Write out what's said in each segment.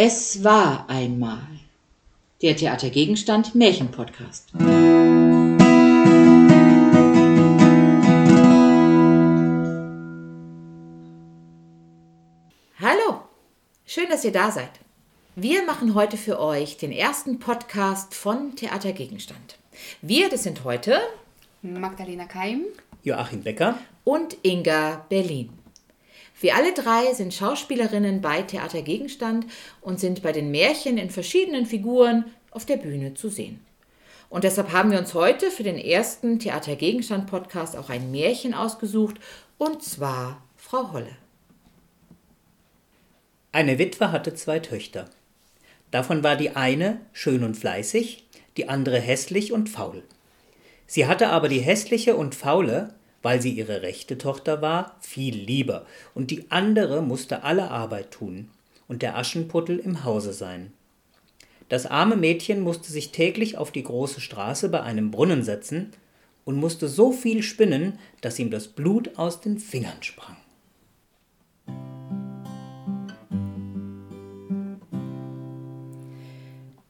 Es war einmal der Theatergegenstand Märchenpodcast. Hallo, schön, dass ihr da seid. Wir machen heute für euch den ersten Podcast von Theatergegenstand. Wir, das sind heute Magdalena Keim, Joachim Becker und Inga Berlin. Wir alle drei sind Schauspielerinnen bei Theater Gegenstand und sind bei den Märchen in verschiedenen Figuren auf der Bühne zu sehen. Und deshalb haben wir uns heute für den ersten Theater Gegenstand Podcast auch ein Märchen ausgesucht, und zwar Frau Holle. Eine Witwe hatte zwei Töchter. Davon war die eine schön und fleißig, die andere hässlich und faul. Sie hatte aber die hässliche und faule weil sie ihre rechte Tochter war, viel lieber, und die andere musste alle Arbeit tun und der Aschenputtel im Hause sein. Das arme Mädchen musste sich täglich auf die große Straße bei einem Brunnen setzen und musste so viel spinnen, dass ihm das Blut aus den Fingern sprang.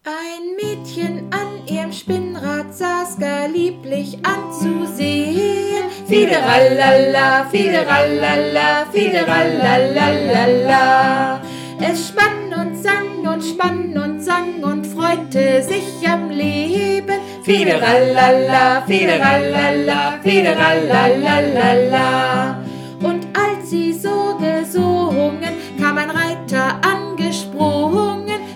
Ein Mädchen an ihrem Spinnrad saß gar lieblich anzusehen. Fiderallala, fiderallala, fiderallalala. Es spann und sang und spann und sang und freute sich am Leben. Fiderallala, fiderallala, fiderallalala.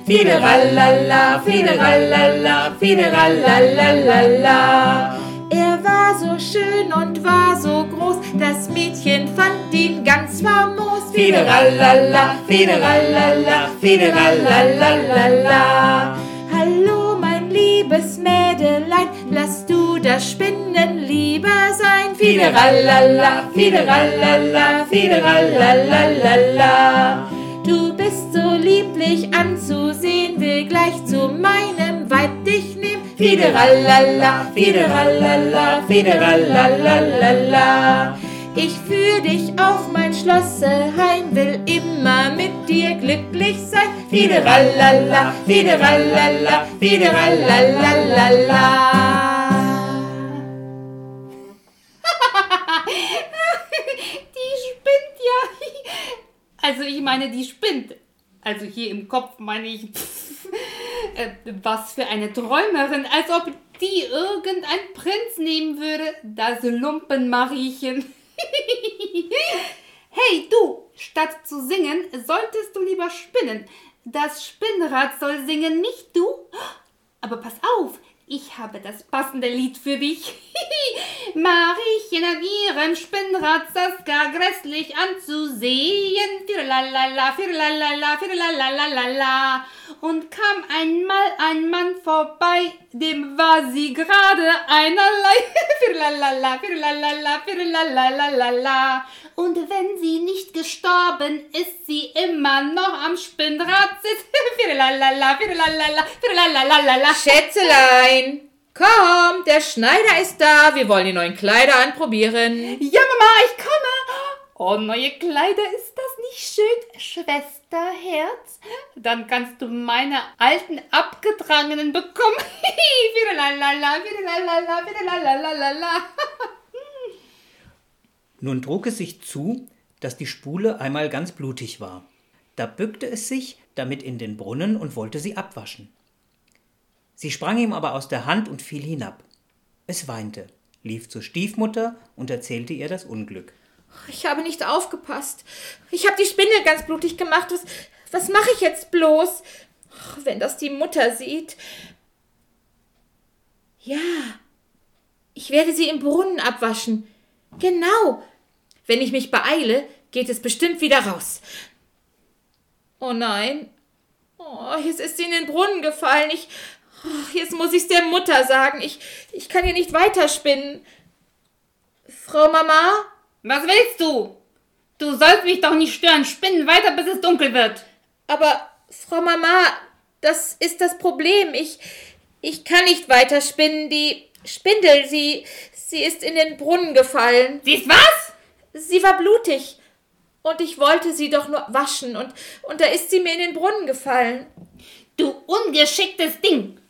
Angesprungen. Fiderallala, fiderallala, fiderallalala. Er war so schön und war so groß, das Mädchen fand ihn ganz famos. Fiderallala, fiderallala, fiderallalala. Hallo, mein liebes Mädelein, lass du das Spinnen lieber sein. Fiderallala, fiderallala, fiderallalala. Du bist so lieblich anzusehen, will gleich zu meinem Weib dich nehmen. Fiderallala, fiderallala, fiderallalala. Ich führ dich auf mein Schlosse heim, will immer mit dir glücklich sein. Fiderallala, fiderallala, fiderallalala. Also ich meine, die spinnt. Also hier im Kopf meine ich, äh, was für eine Träumerin, als ob die irgendein Prinz nehmen würde, das Lumpenmariechen. hey du, statt zu singen, solltest du lieber spinnen. Das Spinnrad soll singen, nicht du. Aber pass auf, ich habe das passende Lied für dich. Mariechen an ihrem Spinnrad saß gar grässlich anzusehen. Firlalala, firlalala, firlalalala. Und kam einmal ein Mann vorbei, dem war sie gerade einerlei. Firlalala, firlalala, firlalalala. Und wenn sie nicht gestorben ist, sie immer noch am Spinnrad sitzt. Firlalala, firlalala, firlalalala. Schätzelein, komm, der Schneider ist da. Wir wollen die neuen Kleider anprobieren. Ja, Mama, ich komme. Oh, neue Kleider, ist das nicht schön, Schwesterherz? Dann kannst du meine alten abgetragenen bekommen. Firlalala, firlalala, firlalalala. Nun trug es sich zu, dass die Spule einmal ganz blutig war. Da bückte es sich damit in den Brunnen und wollte sie abwaschen. Sie sprang ihm aber aus der Hand und fiel hinab. Es weinte, lief zur Stiefmutter und erzählte ihr das Unglück. Ich habe nicht aufgepasst. Ich habe die Spinne ganz blutig gemacht. Was, was mache ich jetzt bloß? Wenn das die Mutter sieht. Ja, ich werde sie im Brunnen abwaschen. Genau. Wenn ich mich beeile, geht es bestimmt wieder raus. Oh nein. Oh, jetzt ist sie in den Brunnen gefallen. Ich. Jetzt muss ich's der Mutter sagen. Ich, ich kann hier nicht weiterspinnen. Frau Mama? Was willst du? Du sollst mich doch nicht stören. Spinnen weiter, bis es dunkel wird. Aber, Frau Mama, das ist das Problem. Ich, ich kann nicht weiter spinnen. Die Spindel, sie, sie ist in den Brunnen gefallen. Sie ist was? Sie war blutig. Und ich wollte sie doch nur waschen und, und da ist sie mir in den Brunnen gefallen. Du ungeschicktes Ding!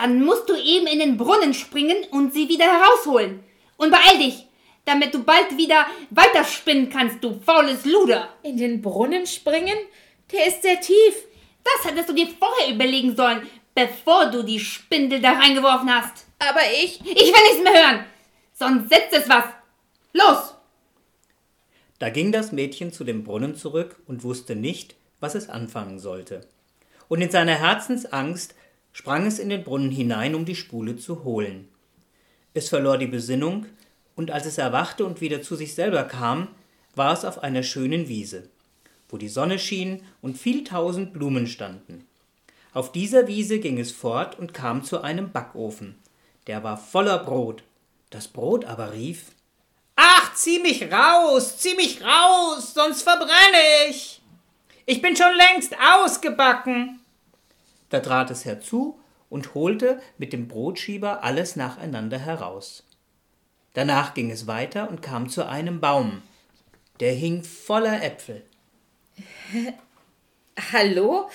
Dann musst du eben in den Brunnen springen und sie wieder herausholen. Und beeil dich, damit du bald wieder weiterspinnen kannst, du faules Luder. In den Brunnen springen? Der ist sehr tief. Das hättest du dir vorher überlegen sollen, bevor du die Spindel da reingeworfen hast. Aber ich. Ich will nichts mehr hören. Sonst setzt es was. Los! Da ging das Mädchen zu dem Brunnen zurück und wusste nicht, was es anfangen sollte. Und in seiner Herzensangst sprang es in den Brunnen hinein, um die Spule zu holen. Es verlor die Besinnung, und als es erwachte und wieder zu sich selber kam, war es auf einer schönen Wiese, wo die Sonne schien und viel tausend Blumen standen. Auf dieser Wiese ging es fort und kam zu einem Backofen. Der war voller Brot. Das Brot aber rief Ach, zieh mich raus, zieh mich raus, sonst verbrenne ich. Ich bin schon längst ausgebacken. Da trat es herzu und holte mit dem Brotschieber alles nacheinander heraus. Danach ging es weiter und kam zu einem Baum. Der hing voller Äpfel. Hallo?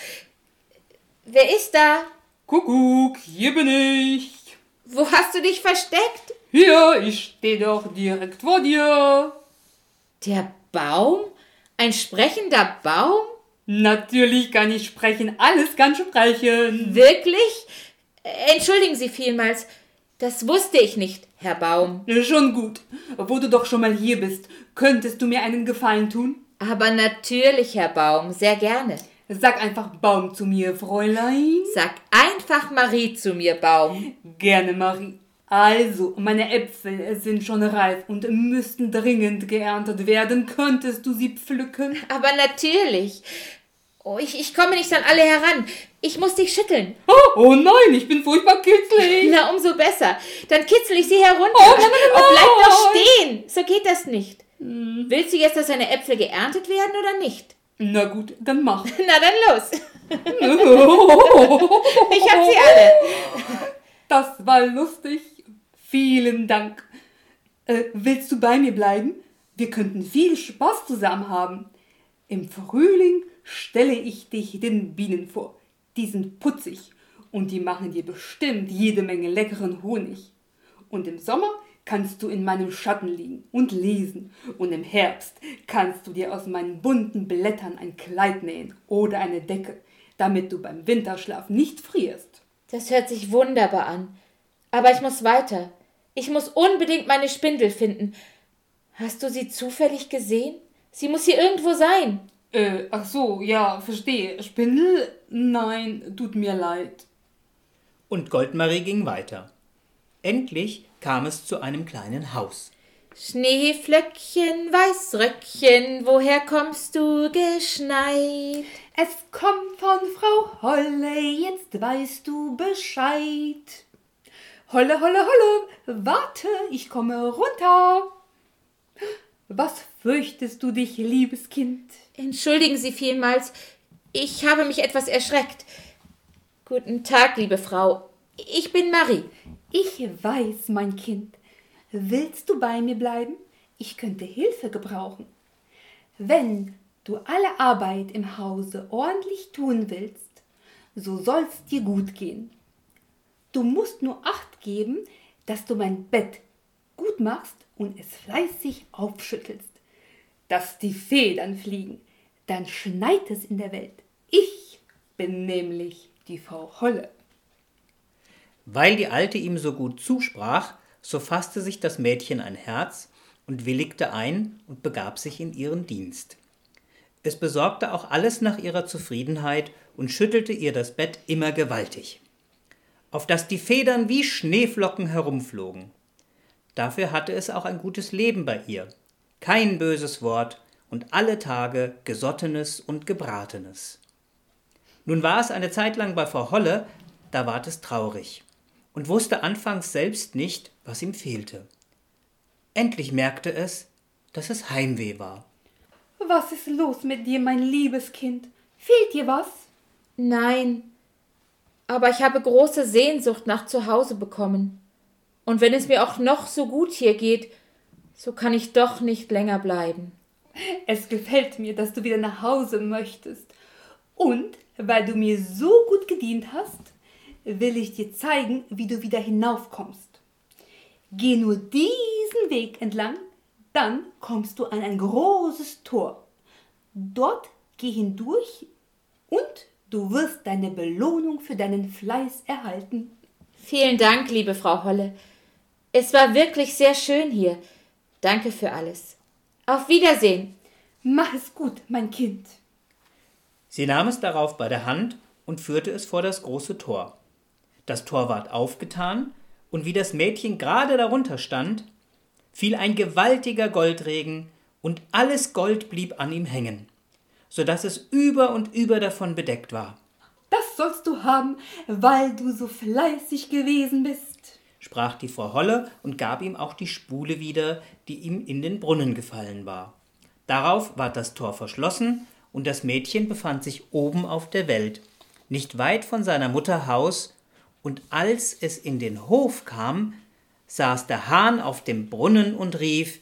Wer ist da? Kuckuck, hier bin ich. Wo hast du dich versteckt? Hier, ich stehe doch direkt vor dir. Der Baum? Ein sprechender Baum? Natürlich kann ich sprechen, alles kann sprechen. Wirklich? Entschuldigen Sie vielmals. Das wusste ich nicht, Herr Baum. Schon gut. Wo du doch schon mal hier bist, könntest du mir einen Gefallen tun? Aber natürlich, Herr Baum, sehr gerne. Sag einfach Baum zu mir, Fräulein. Sag einfach Marie zu mir, Baum. Gerne, Marie. Also, meine Äpfel sind schon reif und müssten dringend geerntet werden. Könntest du sie pflücken? Aber natürlich. Oh, ich, ich komme nicht an alle heran. Ich muss dich schütteln. Oh, oh nein, ich bin furchtbar kitzlig. Na, umso besser. Dann kitzel ich sie herunter. Oh, nein, nein, Oh, bleib nein. doch stehen. So geht das nicht. Willst du jetzt, dass deine Äpfel geerntet werden oder nicht? Na gut, dann mach. Na dann los. Ich hab sie alle. Das war lustig. Vielen Dank. Äh, willst du bei mir bleiben? Wir könnten viel Spaß zusammen haben. Im Frühling stelle ich dich den Bienen vor. Die sind putzig und die machen dir bestimmt jede Menge leckeren Honig. Und im Sommer kannst du in meinem Schatten liegen und lesen. Und im Herbst kannst du dir aus meinen bunten Blättern ein Kleid nähen oder eine Decke, damit du beim Winterschlaf nicht frierst. Das hört sich wunderbar an. Aber ich muss weiter. Ich muss unbedingt meine Spindel finden. Hast du sie zufällig gesehen? Sie muss hier irgendwo sein. Äh, ach so, ja, verstehe. Spindel? Nein, tut mir leid. Und Goldmarie ging weiter. Endlich kam es zu einem kleinen Haus. Schneeflöckchen, Weißröckchen, woher kommst du geschneit? Es kommt von Frau Holle, jetzt weißt du Bescheid. Holle, Holle, Holle, warte, ich komme runter. Was fürchtest du dich, liebes Kind? Entschuldigen Sie vielmals, ich habe mich etwas erschreckt. Guten Tag, liebe Frau. Ich bin Marie. Ich weiß, mein Kind. Willst du bei mir bleiben? Ich könnte Hilfe gebrauchen. Wenn du alle Arbeit im Hause ordentlich tun willst, so soll's dir gut gehen. Du musst nur Acht geben, dass du mein Bett gut machst und es fleißig aufschüttelst. Dass die Federn fliegen, dann schneit es in der Welt. Ich bin nämlich die Frau Holle. Weil die Alte ihm so gut zusprach, so fasste sich das Mädchen ein Herz und willigte ein und begab sich in ihren Dienst. Es besorgte auch alles nach ihrer Zufriedenheit und schüttelte ihr das Bett immer gewaltig, auf dass die Federn wie Schneeflocken herumflogen. Dafür hatte es auch ein gutes Leben bei ihr, kein böses Wort und alle Tage Gesottenes und Gebratenes. Nun war es eine Zeit lang bei Frau Holle, da ward es traurig und wusste anfangs selbst nicht, was ihm fehlte. Endlich merkte es, dass es Heimweh war. Was ist los mit dir, mein liebes Kind? Fehlt dir was? Nein, aber ich habe große Sehnsucht nach Zuhause bekommen. Und wenn es mir auch noch so gut hier geht, so kann ich doch nicht länger bleiben. Es gefällt mir, dass du wieder nach Hause möchtest. Und weil du mir so gut gedient hast, will ich dir zeigen, wie du wieder hinaufkommst. Geh nur diesen Weg entlang, dann kommst du an ein großes Tor. Dort geh hindurch und du wirst deine Belohnung für deinen Fleiß erhalten. Vielen Dank, liebe Frau Holle. Es war wirklich sehr schön hier. Danke für alles. Auf Wiedersehen. Mach es gut, mein Kind. Sie nahm es darauf bei der Hand und führte es vor das große Tor. Das Tor ward aufgetan, und wie das Mädchen gerade darunter stand, fiel ein gewaltiger Goldregen, und alles Gold blieb an ihm hängen, so dass es über und über davon bedeckt war. Das sollst du haben, weil du so fleißig gewesen bist, sprach die Frau Holle und gab ihm auch die Spule wieder, die ihm in den Brunnen gefallen war. Darauf ward das Tor verschlossen, und das Mädchen befand sich oben auf der Welt, nicht weit von seiner Mutter Haus, und als es in den Hof kam, saß der Hahn auf dem Brunnen und rief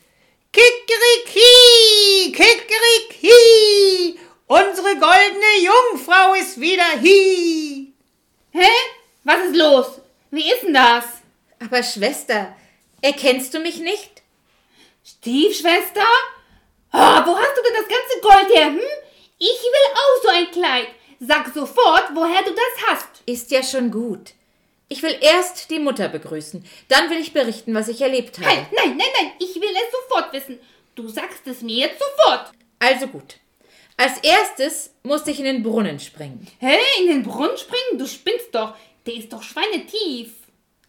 Kikeriki, Kikeriki, unsere goldene Jungfrau ist wieder hi. Hä? Was ist los? Wie ist denn das? Aber Schwester, erkennst du mich nicht? Stiefschwester? Ah, wo hast du denn das ganze Gold her? Hm? Ich will auch so ein Kleid. Sag sofort, woher du das hast. Ist ja schon gut. Ich will erst die Mutter begrüßen. Dann will ich berichten, was ich erlebt habe. Nein, nein, nein, nein. Ich will es sofort wissen. Du sagst es mir jetzt sofort. Also gut. Als erstes musste ich in den Brunnen springen. Hä? In den Brunnen springen? Du spinnst doch. Der ist doch schweinetief.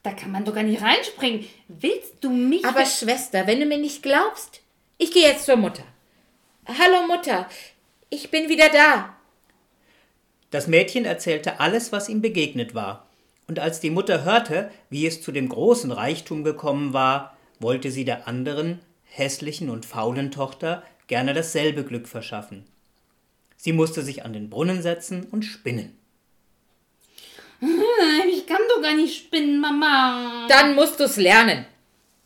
Da kann man doch gar nicht reinspringen. Willst du mich. Aber Schwester, wenn du mir nicht glaubst, ich gehe jetzt zur Mutter. Hallo Mutter, ich bin wieder da. Das Mädchen erzählte alles, was ihm begegnet war. Und als die Mutter hörte, wie es zu dem großen Reichtum gekommen war, wollte sie der anderen, hässlichen und faulen Tochter gerne dasselbe Glück verschaffen. Sie musste sich an den Brunnen setzen und spinnen. Ich kann doch gar nicht spinnen, Mama. Dann musst du's lernen.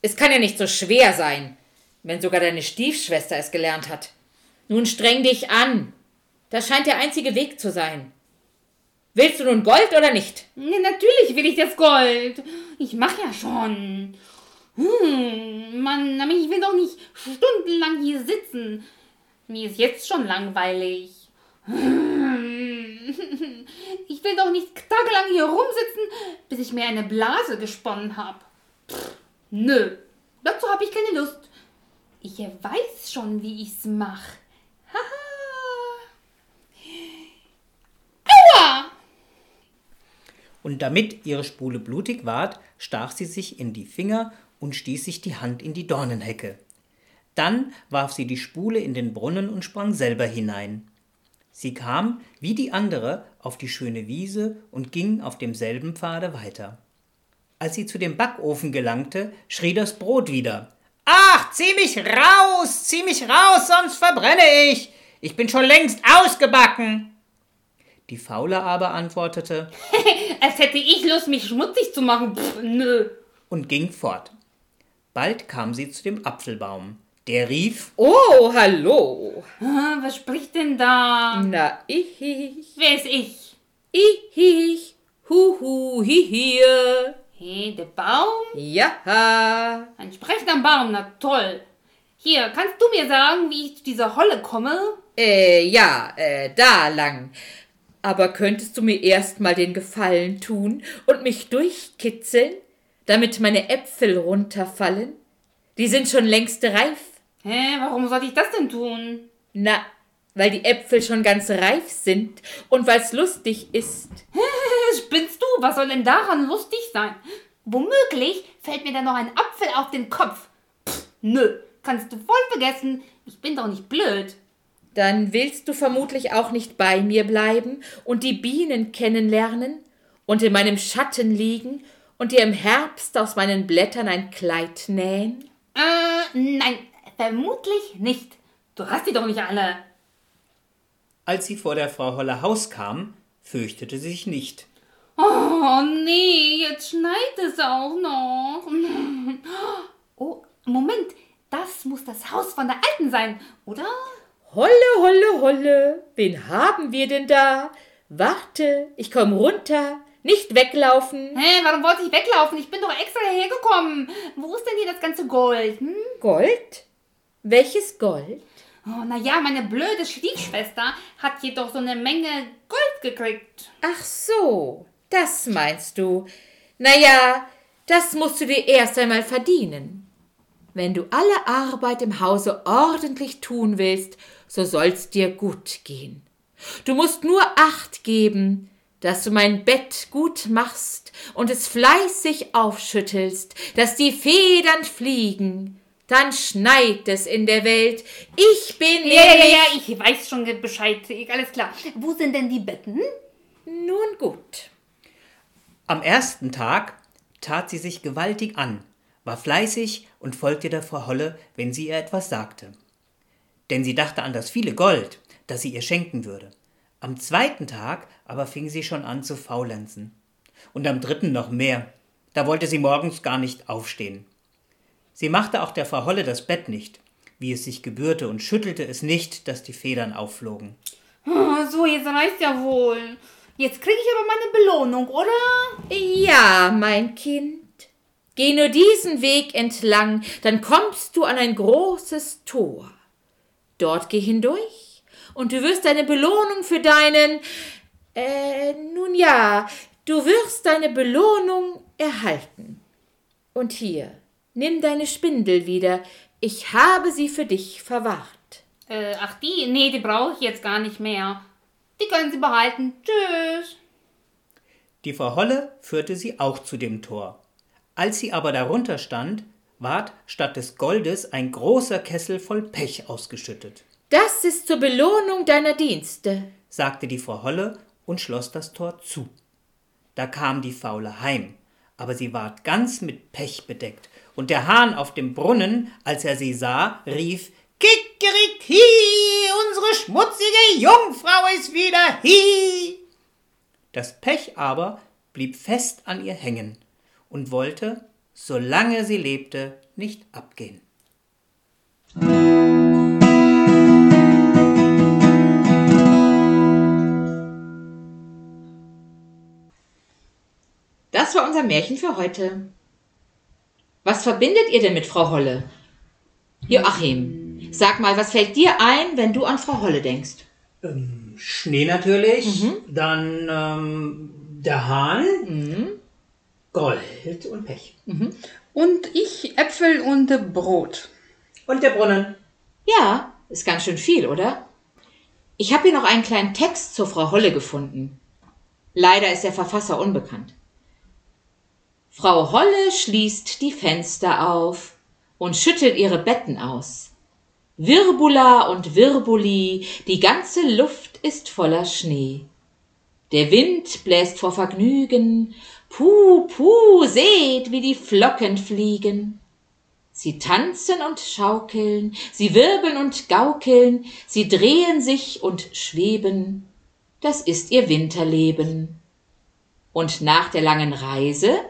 Es kann ja nicht so schwer sein, wenn sogar deine Stiefschwester es gelernt hat. Nun streng dich an. Das scheint der einzige Weg zu sein. Willst du nun Gold oder nicht? Ja, natürlich will ich das Gold. Ich mach ja schon. Hm, Mann, aber ich will doch nicht stundenlang hier sitzen. Mir ist jetzt schon langweilig. Hm. Ich will doch nicht tagelang hier rumsitzen, bis ich mir eine Blase gesponnen habe. Nö, dazu habe ich keine Lust. Ich weiß schon, wie ich's mach. Haha. Aua! Und damit ihre Spule blutig ward, stach sie sich in die Finger und stieß sich die Hand in die Dornenhecke. Dann warf sie die Spule in den Brunnen und sprang selber hinein. Sie kam, wie die andere, auf die schöne Wiese und ging auf demselben Pfade weiter. Als sie zu dem Backofen gelangte, schrie das Brot wieder. Ach, zieh mich raus, zieh mich raus, sonst verbrenne ich. Ich bin schon längst ausgebacken. Die Faule aber antwortete Als hätte ich Lust, mich schmutzig zu machen. Pff, nö. und ging fort. Bald kam sie zu dem Apfelbaum. Der rief Oh, hallo. Ah, Was spricht denn da? Na, ich, Wer ist ich? ich, ich, hu, hu, hi, hier. Hey, der Baum? Ja. Ein sprechender Baum, na toll. Hier, kannst du mir sagen, wie ich zu dieser Holle komme? Äh, ja, äh, da lang. Aber könntest du mir erst mal den Gefallen tun und mich durchkitzeln, damit meine Äpfel runterfallen? Die sind schon längst reif. Hä, warum soll ich das denn tun? Na, weil die Äpfel schon ganz reif sind und weil's lustig ist. Spinnst du? Was soll denn daran lustig sein? Womöglich fällt mir dann noch ein Apfel auf den Kopf. Pff, nö, kannst du voll vergessen. Ich bin doch nicht blöd. Dann willst du vermutlich auch nicht bei mir bleiben und die Bienen kennenlernen und in meinem Schatten liegen und dir im Herbst aus meinen Blättern ein Kleid nähen? Äh, nein, vermutlich nicht. Du hast die doch nicht alle. Als sie vor der Frau Holle Haus kam, fürchtete sie sich nicht. Oh nee, jetzt schneit es auch noch. Oh, Moment, Das muss das Haus von der Alten sein, oder? Holle, holle, holle, wen haben wir denn da? Warte, ich komm runter. Nicht weglaufen. Hä, warum wollte ich weglaufen? Ich bin doch extra hierher gekommen. Wo ist denn hier das ganze Gold? Hm? Gold? Welches Gold? Oh, naja, meine blöde Stiefschwester hat jedoch so eine Menge Gold gekriegt. Ach so, das meinst du. Naja, das musst du dir erst einmal verdienen. Wenn du alle Arbeit im Hause ordentlich tun willst, so soll's dir gut gehen. Du musst nur Acht geben, dass du mein Bett gut machst und es fleißig aufschüttelst, dass die Federn fliegen. Dann schneit es in der Welt. Ich bin Ja, ja, ja, ich weiß schon Bescheid. Alles klar. Wo sind denn die Betten? Nun gut. Am ersten Tag tat sie sich gewaltig an, war fleißig und folgte der Frau Holle, wenn sie ihr etwas sagte. Denn sie dachte an das viele Gold, das sie ihr schenken würde. Am zweiten Tag aber fing sie schon an zu faulenzen. Und am dritten noch mehr. Da wollte sie morgens gar nicht aufstehen. Sie machte auch der Frau Holle das Bett nicht, wie es sich gebührte, und schüttelte es nicht, dass die Federn aufflogen. Oh, so, jetzt reicht's ja wohl. Jetzt kriege ich aber meine Belohnung, oder? Ja, mein Kind. Geh nur diesen Weg entlang, dann kommst du an ein großes Tor. Dort geh hindurch, und du wirst deine Belohnung für deinen. Äh, nun ja, du wirst deine Belohnung erhalten. Und hier, nimm deine Spindel wieder. Ich habe sie für dich verwahrt. Äh, ach die? Nee, die brauche ich jetzt gar nicht mehr. Die können Sie behalten. Tschüss. Die Frau Holle führte sie auch zu dem Tor. Als sie aber darunter stand, ward statt des Goldes ein großer Kessel voll Pech ausgeschüttet, Das ist zur Belohnung deiner Dienste. sagte die Frau Holle und schloss das Tor zu. Da kam die Faule heim, aber sie ward ganz mit Pech bedeckt, und der Hahn auf dem Brunnen, als er sie sah, rief Kikeriki, unsere schmutzige Jungfrau ist wieder hi. Das Pech aber blieb fest an ihr hängen und wollte, solange sie lebte, nicht abgehen. Unser Märchen für heute. Was verbindet ihr denn mit Frau Holle? Joachim, sag mal, was fällt dir ein, wenn du an Frau Holle denkst? Schnee natürlich, dann ähm, der Hahn, Gold und Pech. Und ich Äpfel und Brot. Und der Brunnen. Ja, ist ganz schön viel, oder? Ich habe hier noch einen kleinen Text zur Frau Holle gefunden. Leider ist der Verfasser unbekannt. Frau Holle schließt die Fenster auf und schüttelt ihre Betten aus. Wirbula und Wirbuli, die ganze Luft ist voller Schnee. Der Wind bläst vor Vergnügen, puh, puh, seht, wie die Flocken fliegen. Sie tanzen und schaukeln, sie wirbeln und gaukeln, sie drehen sich und schweben. Das ist ihr Winterleben. Und nach der langen Reise,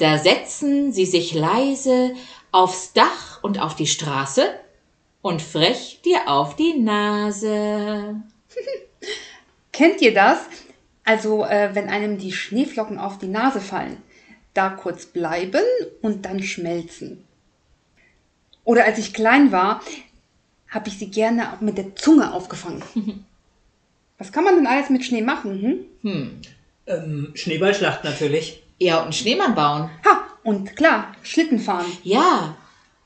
da setzen sie sich leise aufs Dach und auf die Straße und frech dir auf die Nase. Kennt ihr das? Also, äh, wenn einem die Schneeflocken auf die Nase fallen, da kurz bleiben und dann schmelzen. Oder als ich klein war, habe ich sie gerne auch mit der Zunge aufgefangen. Was kann man denn alles mit Schnee machen? Hm? Ähm, Schneeballschlacht natürlich. Ja, und einen Schneemann bauen. Ha, und klar, Schlitten fahren. Ja.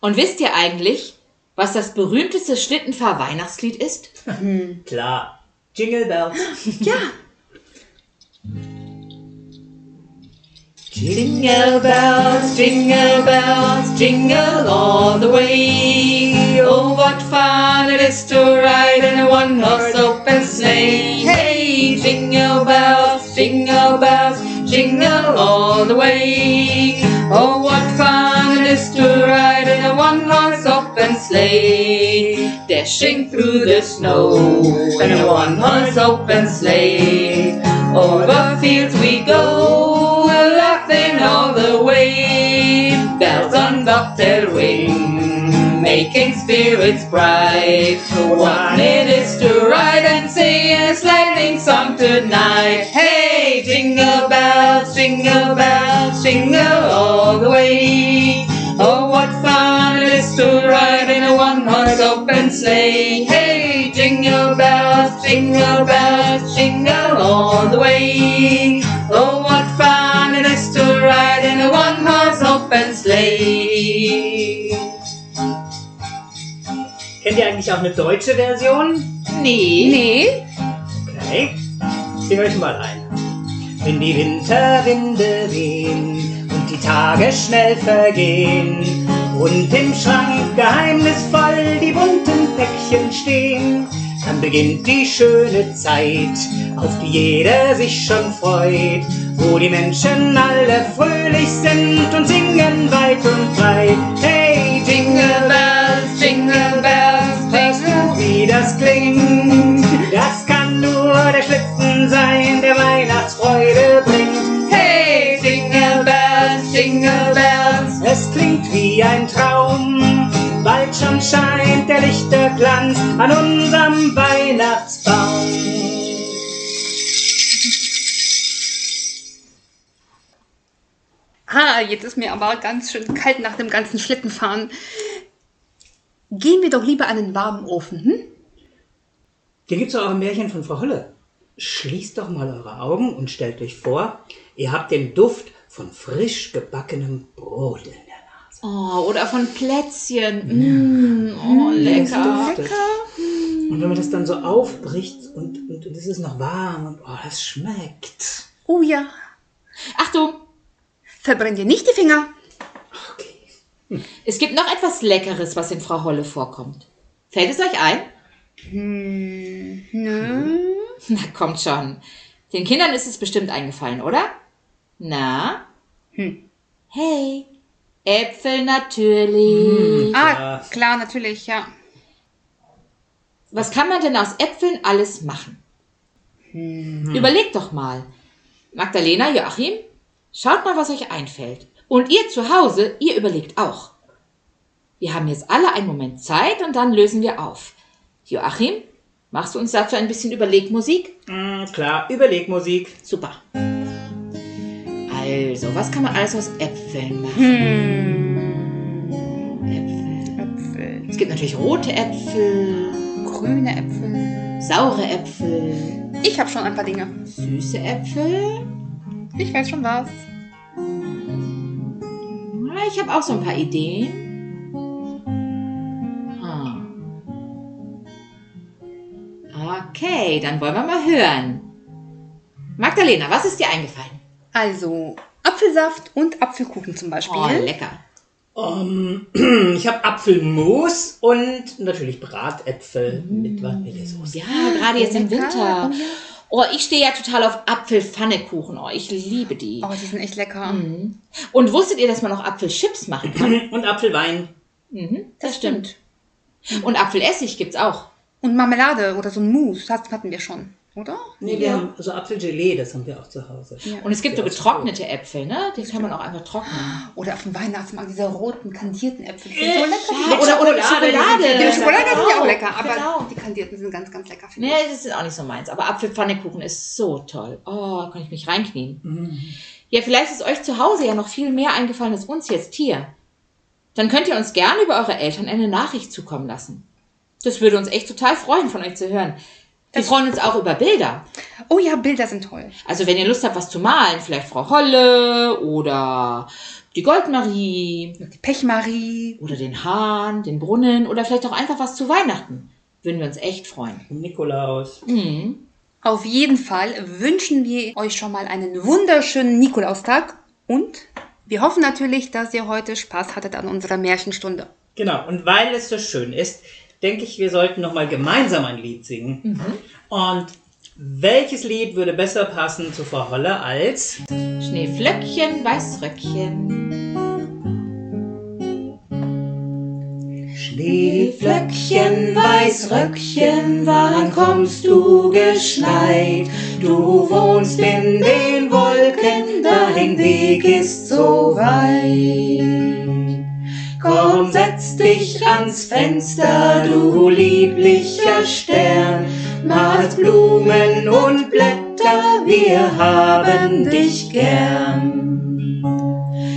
Und wisst ihr eigentlich, was das berühmteste Schlittenfahr-Weihnachtslied ist? Klar. Jingle Bells. Ja, Jingle bells, jingle bells, jingle all the way. Oh, what fun it is to ride in a one-horse open sleigh. Hey, jingle bells, jingle bells, jingle all the way. Oh, what fun it is to ride in a one-horse open sleigh. Dashing through the snow in a one-horse open sleigh. Over fields we go, laughing all the way. Bells on bobtail ring, making spirits bright. It is to ride and sing a lightning song tonight. Hey, jingle bells, jingle bells, jingle all the way. Oh, what fun it is to ride in a one-horse open sleigh. Hey, jingle bells, jingle bells, jingle all the way. Kennt ihr eigentlich auch eine deutsche Version? Nee. Nee. Okay. Sing euch mal ein. Wenn die Winterwinde wehen und die Tage schnell vergehen und im Schrank geheimnisvoll die bunten Päckchen stehen, dann beginnt die schöne Zeit, auf die jeder sich schon freut, wo die Menschen alle fröhlich sind und singen weit und breit. Hey, Jingle Bells, Jingle Bells, das klingt? Das kann nur der Schlitten sein, der Weihnachtsfreude bringt. Hey, Jingle Bells, Jingle Bells, es klingt wie ein Traum. Bald schon scheint der Lichterglanz an unserem Weihnachtsbaum. Ah, jetzt ist mir aber ganz schön kalt nach dem ganzen Schlittenfahren. Gehen wir doch lieber an den warmen Ofen, hm? Hier gibt's auch ein Märchen von Frau Holle. Schließt doch mal eure Augen und stellt euch vor, ihr habt den Duft von frisch gebackenem Brot in der Nase. Oh, oder von Plätzchen. Mm, oh, Es lecker. duftet. Und wenn man das dann so aufbricht und, und, und es ist noch warm und oh, das schmeckt. Oh ja. Achtung, Verbrenn dir nicht die Finger. Okay. es gibt noch etwas Leckeres, was in Frau Holle vorkommt. Fällt es euch ein? Nö. Na, kommt schon. Den Kindern ist es bestimmt eingefallen, oder? Na? Hey, Äpfel natürlich. Ah, klar, natürlich, ja. Was kann man denn aus Äpfeln alles machen? Überlegt doch mal. Magdalena, Joachim, schaut mal, was euch einfällt. Und ihr zu Hause, ihr überlegt auch. Wir haben jetzt alle einen Moment Zeit und dann lösen wir auf. Joachim, machst du uns dazu ein bisschen Überlegmusik? Mm, klar, Überlegmusik. Super. Also, was kann man alles aus Äpfeln machen? Äpfel. Äpfel. Es gibt natürlich rote Äpfel, Grüne Äpfel. saure Äpfel, Ich habe schon ein paar Dinge. süße Äpfel. Ich weiß schon was. Ich habe auch so ein paar Ideen. Okay, dann wollen wir mal hören. Magdalena, was ist dir eingefallen? Also, Apfelsaft und Apfelkuchen zum Beispiel. Oh, lecker. Ähm, ich habe Apfelmus und natürlich Bratäpfel mit Vanillesoße. Ja, gerade jetzt im. Winter. Oh, ich stehe ja total auf Apfelpfannekuchen. Oh, ich liebe die. Oh, die sind echt lecker. Und wusstet ihr, dass man auch Apfelchips machen kann? Und Apfelwein. Mhm, das stimmt. Und Apfelessig gibt's auch. Und Marmelade oder so ein Mousse, das hatten wir schon, oder? Nee, wir haben so Apfelgelee, das haben wir auch zu Hause. Und es gibt so getrocknete Äpfel, ne? Die kann man auch einfach trocknen. Oder auf dem Weihnachtsmarkt diese roten kandierten Äpfel. Die sind so lecker. Ja, oder, oder Schokolade. Die Schokolade sind ja auch Genau, lecker, aber Genau. die kandierten sind ganz, ganz lecker. Nee, das ist auch nicht so meins. Aber Apfelpfannekuchen ist so toll. Oh, da kann ich mich reinknien. Ja, vielleicht ist euch zu Hause ja noch viel mehr eingefallen als uns jetzt hier. Dann könnt ihr uns gerne über eure Eltern eine Nachricht zukommen lassen. Das würde uns echt total freuen, von euch zu hören. Wir freuen uns auch über Bilder. Oh ja, Bilder sind toll. Also wenn ihr Lust habt, was zu malen, vielleicht Frau Holle oder die Goldmarie Die Pechmarie. oder den Hahn, den Brunnen oder vielleicht auch einfach was zu Weihnachten. Würden wir uns echt freuen. Nikolaus. Auf jeden Fall wünschen wir euch schon mal einen wunderschönen Nikolaustag und wir hoffen natürlich, dass ihr heute Spaß hattet an unserer Märchenstunde. Genau, und weil es so schön ist, denke ich, wir sollten nochmal gemeinsam ein Lied singen. Und welches Lied würde besser passen zu Frau Holle als Schneeflöckchen, Weißröckchen. Schneeflöckchen, Weißröckchen, wann kommst du geschneit? Du wohnst in den Wolken, dein Weg ist so weit. Komm, setz dich ans Fenster, du lieblicher Stern. Malst Blumen und Blätter, wir haben dich gern.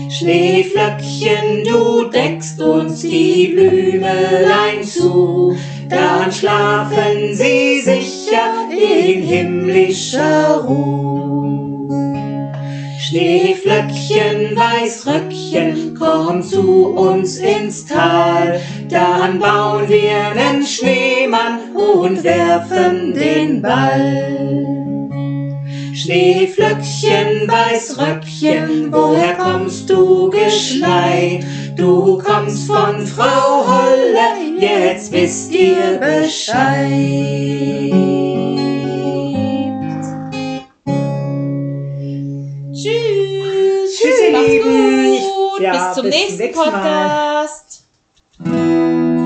Schneeflöckchen, du deckst uns die Blümelein zu, dann schlafen sie sicher in himmlischer Ruhe. Schneeflöckchen, Weißröckchen, komm zu uns ins Tal, dann bauen wir nen Schneemann und werfen den Ball. Schneeflöckchen, Weißröckchen, woher kommst du geschneit? Du kommst von Frau Holle, jetzt wisst ihr Bescheid. Tschüss, Tschüss ihr Lieben. Gut. Ja, bis zum bis nächsten Podcast. Mal.